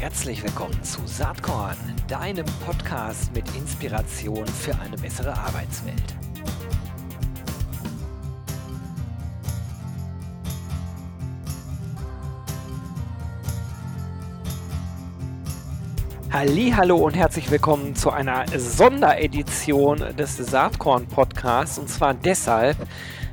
Herzlich willkommen zu Saatkorn, deinem Podcast mit Inspiration für eine bessere Arbeitswelt. Hallo und herzlich willkommen zu einer Sonderedition des Saatkorn Podcasts und zwar deshalb,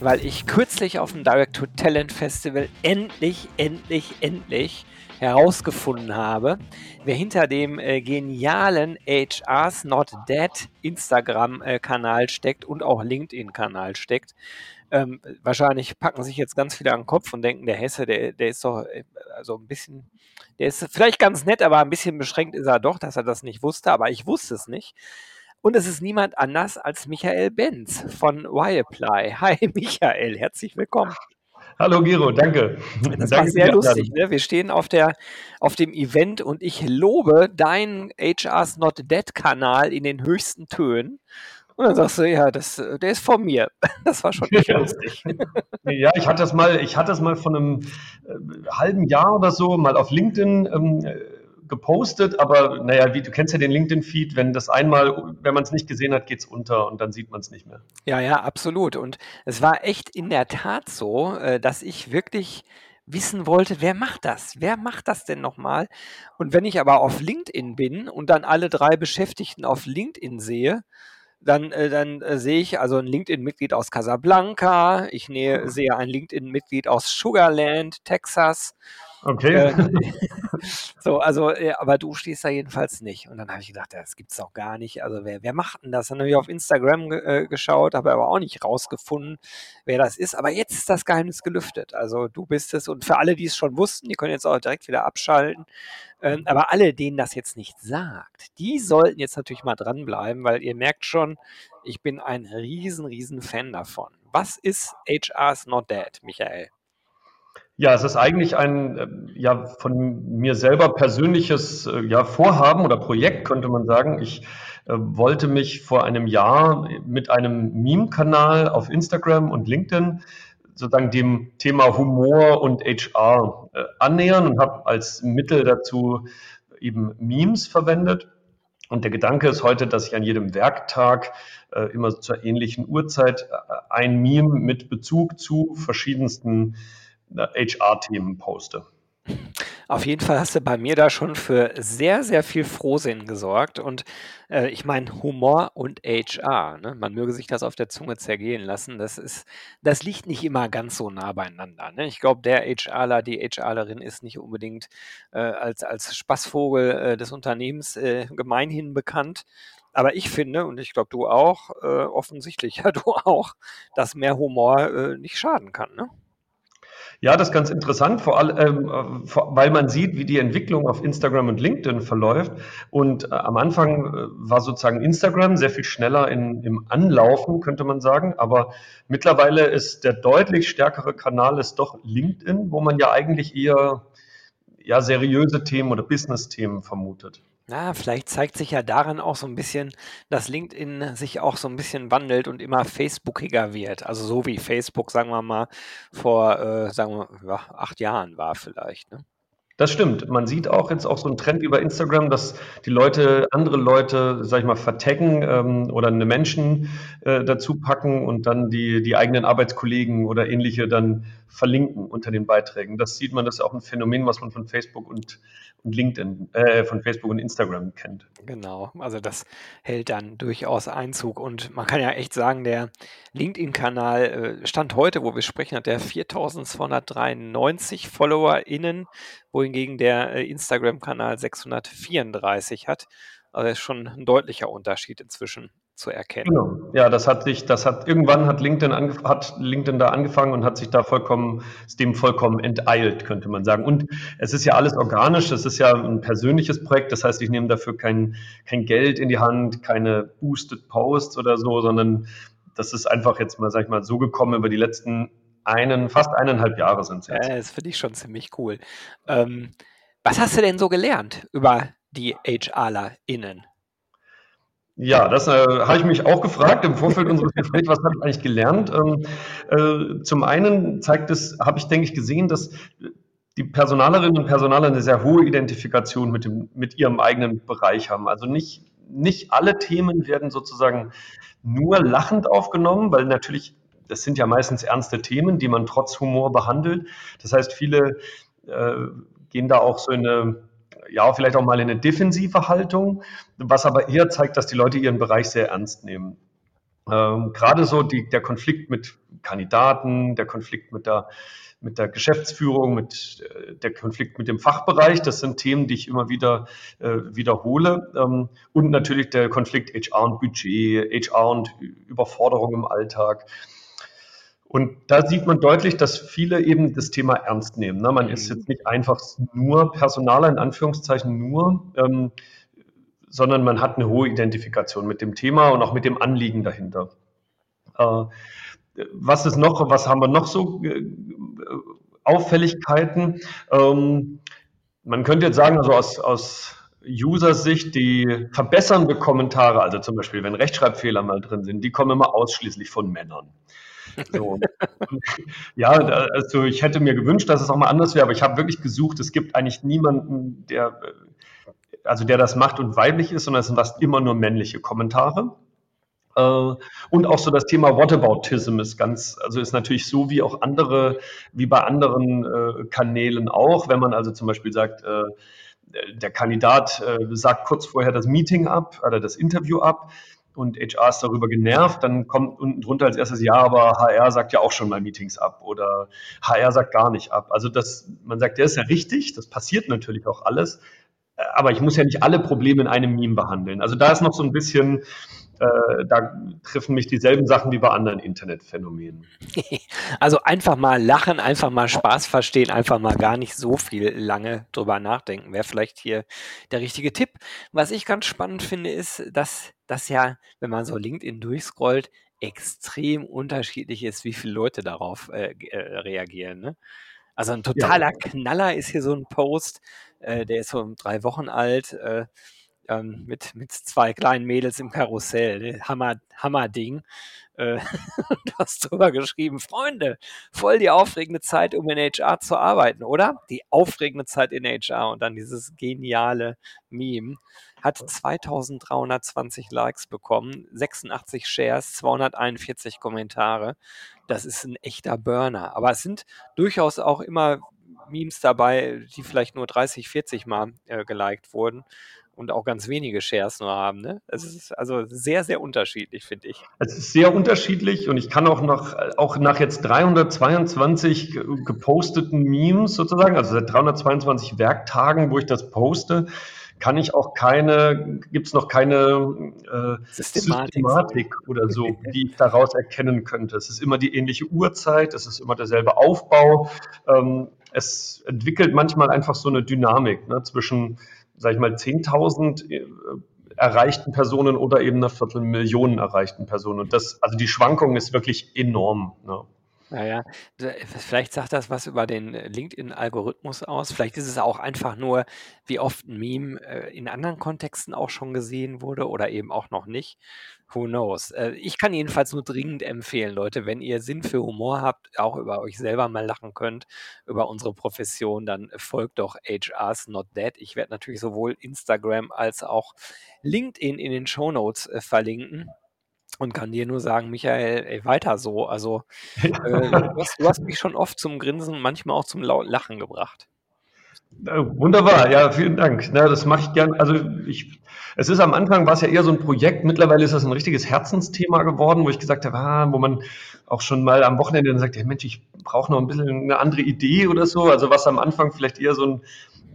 weil ich kürzlich auf dem Direct to Talent Festival endlich, endlich, endlich herausgefunden habe, wer hinter dem äh, genialen HR's Not Dead Instagram-Kanal steckt und auch LinkedIn-Kanal steckt. Ähm, wahrscheinlich packen sich jetzt ganz viele an den Kopf und denken, der Hesse, der, der ist doch äh, also ein bisschen, der ist vielleicht ganz nett, aber ein bisschen beschränkt ist er doch, dass er das nicht wusste, aber ich wusste es nicht. Und es ist niemand anders als Michael Benz von Y-Apply. Hi Michael, herzlich willkommen. Hallo Giro, danke. Das danke war sehr lustig. Ne? Wir stehen auf, der, auf dem Event und ich lobe deinen HR's Not Dead Kanal in den höchsten Tönen. Und dann sagst du, ja, das, der ist von mir. Das war schon echt lustig. Ja, ich hatte das mal, ich hatte das mal von einem äh, halben Jahr oder so mal auf LinkedIn ähm, gepostet, aber naja, wie du kennst ja den LinkedIn-Feed, wenn das einmal, wenn man es nicht gesehen hat, geht es unter und dann sieht man es nicht mehr. Ja, ja, absolut. Und es war echt in der Tat so, äh, dass ich wirklich wissen wollte, wer macht das? Wer macht das denn nochmal? Und wenn ich aber auf LinkedIn bin und dann alle drei Beschäftigten auf LinkedIn sehe, dann, äh, dann äh, sehe ich also ein LinkedIn-Mitglied aus Casablanca, ich nähe, sehe ein LinkedIn-Mitglied aus Sugarland, Texas Okay. Äh, so, also, ja, aber du stehst da jedenfalls nicht. Und dann habe ich gedacht, das gibt es auch gar nicht. Also, wer, wer macht denn das? Dann habe ich auf Instagram äh, geschaut, habe aber auch nicht rausgefunden, wer das ist. Aber jetzt ist das Geheimnis gelüftet. Also, du bist es. Und für alle, die es schon wussten, die können jetzt auch direkt wieder abschalten. Ähm, aber alle, denen das jetzt nicht sagt, die sollten jetzt natürlich mal dranbleiben, weil ihr merkt schon, ich bin ein riesen, riesen Fan davon. Was ist HR's Not Dead, Michael? Ja, es ist eigentlich ein äh, ja von mir selber persönliches äh, ja, Vorhaben oder Projekt, könnte man sagen. Ich äh, wollte mich vor einem Jahr mit einem Meme-Kanal auf Instagram und LinkedIn sozusagen dem Thema Humor und HR äh, annähern und habe als Mittel dazu eben Memes verwendet. Und der Gedanke ist heute, dass ich an jedem Werktag äh, immer zur ähnlichen Uhrzeit äh, ein Meme mit Bezug zu verschiedensten HR-Themen poste. Auf jeden Fall hast du bei mir da schon für sehr, sehr viel Frohsinn gesorgt. Und äh, ich meine, Humor und HR, ne? man möge sich das auf der Zunge zergehen lassen, das ist, das liegt nicht immer ganz so nah beieinander. Ne? Ich glaube, der HRler, die HRlerin ist nicht unbedingt äh, als, als Spaßvogel äh, des Unternehmens äh, gemeinhin bekannt. Aber ich finde, und ich glaube du auch, äh, offensichtlich ja du auch, dass mehr Humor äh, nicht schaden kann. Ne? Ja, das ist ganz interessant, vor allem, äh, weil man sieht, wie die Entwicklung auf Instagram und LinkedIn verläuft. Und äh, am Anfang äh, war sozusagen Instagram sehr viel schneller in, im Anlaufen, könnte man sagen. Aber mittlerweile ist der deutlich stärkere Kanal ist doch LinkedIn, wo man ja eigentlich eher ja, seriöse Themen oder Business-Themen vermutet. Na, vielleicht zeigt sich ja daran auch so ein bisschen, dass LinkedIn sich auch so ein bisschen wandelt und immer Facebookiger wird. Also so wie Facebook, sagen wir mal, vor, äh, sagen wir, ja, acht Jahren war vielleicht. Ne? Das stimmt. Man sieht auch jetzt auch so einen Trend über Instagram, dass die Leute andere Leute, sag ich mal, vertaggen ähm, oder eine Menschen äh, dazu packen und dann die, die eigenen Arbeitskollegen oder ähnliche dann verlinken unter den Beiträgen. Das sieht man, das ist auch ein Phänomen, was man von Facebook und, und LinkedIn, äh, von Facebook und Instagram kennt. Genau, also das hält dann durchaus Einzug und man kann ja echt sagen, der LinkedIn-Kanal äh, Stand heute, wo wir sprechen, hat der 4293 FollowerInnen, wohingegen der äh, Instagram-Kanal 634 hat. Also ist schon ein deutlicher Unterschied inzwischen zu erkennen. Genau. Ja, das hat sich, das hat irgendwann hat LinkedIn, hat LinkedIn da angefangen und hat sich da vollkommen, dem vollkommen enteilt, könnte man sagen. Und es ist ja alles organisch, es ist ja ein persönliches Projekt, das heißt, ich nehme dafür kein, kein Geld in die Hand, keine Boosted Posts oder so, sondern das ist einfach jetzt mal, sag ich mal, so gekommen über die letzten einen, fast eineinhalb Jahre sind es jetzt. Ja, das finde ich schon ziemlich cool. Ähm, was hast du denn so gelernt über die HRlerInnen? Ja, das äh, habe ich mich auch gefragt im Vorfeld unseres Gesprächs, was habe ich eigentlich gelernt? Ähm, äh, zum einen zeigt es, habe ich, denke ich, gesehen, dass die Personalerinnen und Personaler eine sehr hohe Identifikation mit, dem, mit ihrem eigenen Bereich haben. Also nicht, nicht alle Themen werden sozusagen nur lachend aufgenommen, weil natürlich, das sind ja meistens ernste Themen, die man trotz Humor behandelt. Das heißt, viele äh, gehen da auch so in eine, ja, vielleicht auch mal in eine defensive Haltung, was aber eher zeigt, dass die Leute ihren Bereich sehr ernst nehmen. Ähm, gerade so die, der Konflikt mit Kandidaten, der Konflikt mit der, mit der Geschäftsführung, mit äh, der Konflikt mit dem Fachbereich, das sind Themen, die ich immer wieder äh, wiederhole. Ähm, und natürlich der Konflikt HR und Budget, HR und Überforderung im Alltag. Und da sieht man deutlich, dass viele eben das Thema ernst nehmen. Ne? Man ist mhm. jetzt nicht einfach nur Personaler, in Anführungszeichen nur, ähm, sondern man hat eine hohe Identifikation mit dem Thema und auch mit dem Anliegen dahinter. Äh, was ist noch, was haben wir noch so äh, Auffälligkeiten? Ähm, man könnte jetzt sagen, also aus, aus User-Sicht, die verbessernde Kommentare, also zum Beispiel, wenn Rechtschreibfehler mal drin sind, die kommen immer ausschließlich von Männern. So. ja, also ich hätte mir gewünscht, dass es auch mal anders wäre, aber ich habe wirklich gesucht, es gibt eigentlich niemanden, der also der das macht und weiblich ist, sondern es sind fast immer nur männliche Kommentare. Äh, und auch so das Thema Whataboutism ist ganz, also ist natürlich so wie auch andere, wie bei anderen äh, Kanälen auch, wenn man also zum Beispiel sagt, äh, der Kandidat äh, sagt kurz vorher das Meeting ab oder das Interview ab und HR ist darüber genervt, dann kommt unten drunter als erstes ja, aber HR sagt ja auch schon mal Meetings ab oder HR sagt gar nicht ab. Also das, man sagt, der ist ja richtig, das passiert natürlich auch alles, aber ich muss ja nicht alle Probleme in einem Meme behandeln. Also da ist noch so ein bisschen, äh, da treffen mich dieselben Sachen wie bei anderen Internetphänomenen. Also einfach mal lachen, einfach mal Spaß verstehen, einfach mal gar nicht so viel lange drüber nachdenken, wäre vielleicht hier der richtige Tipp. Was ich ganz spannend finde, ist, dass das ja, wenn man so LinkedIn durchscrollt, extrem unterschiedlich ist, wie viele Leute darauf äh, äh reagieren. Ne? Also ein totaler ja. Knaller ist hier so ein Post, äh, der ist so drei Wochen alt, äh, ähm, mit, mit zwei kleinen Mädels im Karussell. Ne? Hammer, Hammer-Ding. Äh, du hast drüber geschrieben, Freunde, voll die aufregende Zeit, um in HR zu arbeiten, oder? Die aufregende Zeit in HR und dann dieses geniale Meme hat 2320 Likes bekommen, 86 Shares, 241 Kommentare. Das ist ein echter Burner. Aber es sind durchaus auch immer Memes dabei, die vielleicht nur 30, 40 Mal äh, geliked wurden und auch ganz wenige Shares nur haben. Ne? Es ist also sehr, sehr unterschiedlich, finde ich. Es ist sehr unterschiedlich und ich kann auch noch, auch nach jetzt 322 geposteten Memes sozusagen, also seit 322 Werktagen, wo ich das poste, kann ich auch keine, gibt es noch keine äh, Systematik. Systematik. oder so, die ich daraus erkennen könnte. Es ist immer die ähnliche Uhrzeit, es ist immer derselbe Aufbau. Ähm, es entwickelt manchmal einfach so eine Dynamik ne, zwischen, sag ich mal, 10.000 äh, erreichten Personen oder eben einer Viertelmillion erreichten Personen. Und das, also die Schwankung ist wirklich enorm. Ne. Naja, vielleicht sagt das was über den äh, LinkedIn-Algorithmus aus. Vielleicht ist es auch einfach nur, wie oft ein Meme äh, in anderen Kontexten auch schon gesehen wurde oder eben auch noch nicht. Who knows? Äh, ich kann jedenfalls nur dringend empfehlen, Leute, wenn ihr Sinn für Humor habt, auch über euch selber mal lachen könnt, über unsere Profession, dann folgt doch HR's Not Dead. Ich werde natürlich sowohl Instagram als auch LinkedIn in den Show Notes verlinken und kann dir nur sagen, Michael, ey, weiter so. Also äh, du, hast, du, hast, mich schon oft zum Grinsen, manchmal auch zum Lachen gebracht. Wunderbar, ja, vielen Dank. Na, das mache ich gern. Also ich, es ist am Anfang war es ja eher so ein Projekt. Mittlerweile ist das ein richtiges Herzensthema geworden, wo ich gesagt habe, ah, wo man auch schon mal am Wochenende dann sagt, hey Mensch, ich brauche noch ein bisschen eine andere Idee oder so. Also was am Anfang vielleicht eher so ein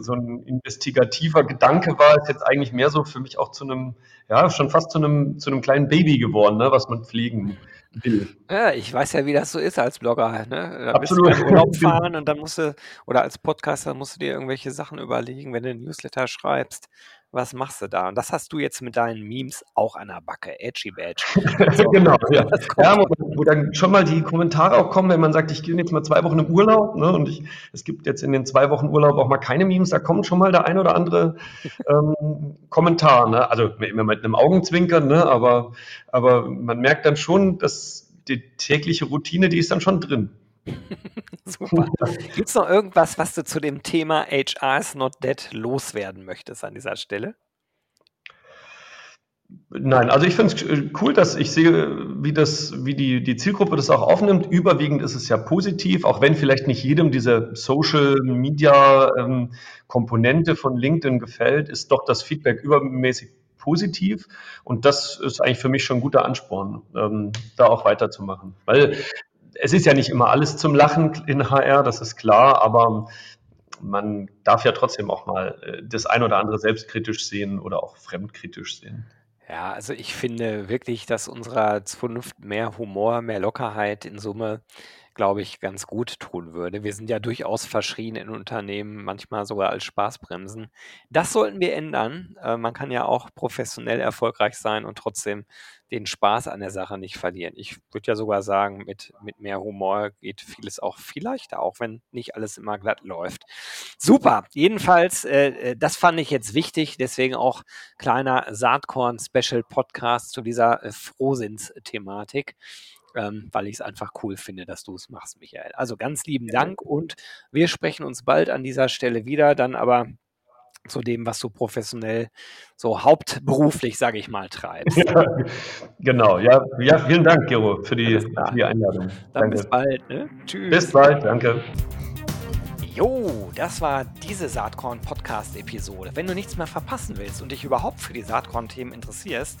so ein investigativer Gedanke war, ist jetzt eigentlich mehr so für mich auch zu einem, ja, schon fast zu einem, zu einem kleinen Baby geworden, ne, was man pflegen will. Ja, ich weiß ja, wie das so ist als Blogger. Ne? Da Absolut. Bist du Urlaub fahren und dann musst du, oder als Podcaster musst du dir irgendwelche Sachen überlegen, wenn du einen Newsletter schreibst was machst du da? Und das hast du jetzt mit deinen Memes auch an der Backe, Edgy Badge. So, genau, ja. ja wo, wo, dann schon mal die Kommentare auch kommen, wenn man sagt, ich gehe jetzt mal zwei Wochen im Urlaub ne, und ich, es gibt jetzt in den zwei Wochen Urlaub auch mal keine Memes, da kommt schon mal der ein oder andere ähm, Kommentar. Ne? Also immer mit einem Augenzwinkern, ne? aber, aber man merkt dann schon, dass die tägliche Routine, die ist dann schon drin. Super. Gibt es noch irgendwas, was du zu dem Thema HR is not dead loswerden möchtest an dieser Stelle? Nein, also ich finde es äh, cool, dass ich sehe, wie das, wie die, die Zielgruppe das auch aufnimmt. Überwiegend ist es ja positiv, auch wenn vielleicht nicht jedem diese Social Media ähm, Komponente von LinkedIn gefällt, ist doch das Feedback übermäßig positiv. Und das ist eigentlich für mich schon ein guter Ansporn, ähm, da auch weiterzumachen. Weil es ist ja nicht immer alles zum Lachen in HR, das ist klar, aber man darf ja trotzdem auch mal äh, das ein oder andere selbstkritisch sehen oder auch fremdkritisch sehen. Ja, also ich finde wirklich, dass unserer Zunft mehr Humor, mehr Lockerheit in Summe glaube ich, ganz gut tun würde. Wir sind ja durchaus verschrien in Unternehmen, manchmal sogar als Spaßbremsen. Das sollten wir ändern. Äh, man kann ja auch professionell erfolgreich sein und trotzdem den Spaß an der Sache nicht verlieren. Ich würde ja sogar sagen, mit, mit mehr Humor geht vieles auch viel leichter, auch wenn nicht alles immer glatt läuft. Super. Jedenfalls, äh, äh das fand ich jetzt wichtig. Deswegen auch kleiner Saatkorn-Special-Podcast zu dieser äh, Frohsinns-Thematik ähm, weil ich es einfach cool finde, dass du es machst, Michael. Also ganz lieben Dank und wir sprechen uns bald an dieser Stelle wieder, dann aber zu dem, was du professionell so hauptberuflich, sage ich mal, treibst. Ja, genau, ja, ja, vielen Dank, Gero, für die, für die Einladung. Dann danke. bis bald. Ne? Tschüss. Bis bald, danke. Jo, das war diese Saatkorn-Podcast-Episode. Wenn du nichts mehr verpassen willst und dich überhaupt für die Saatkorn-Themen interessierst,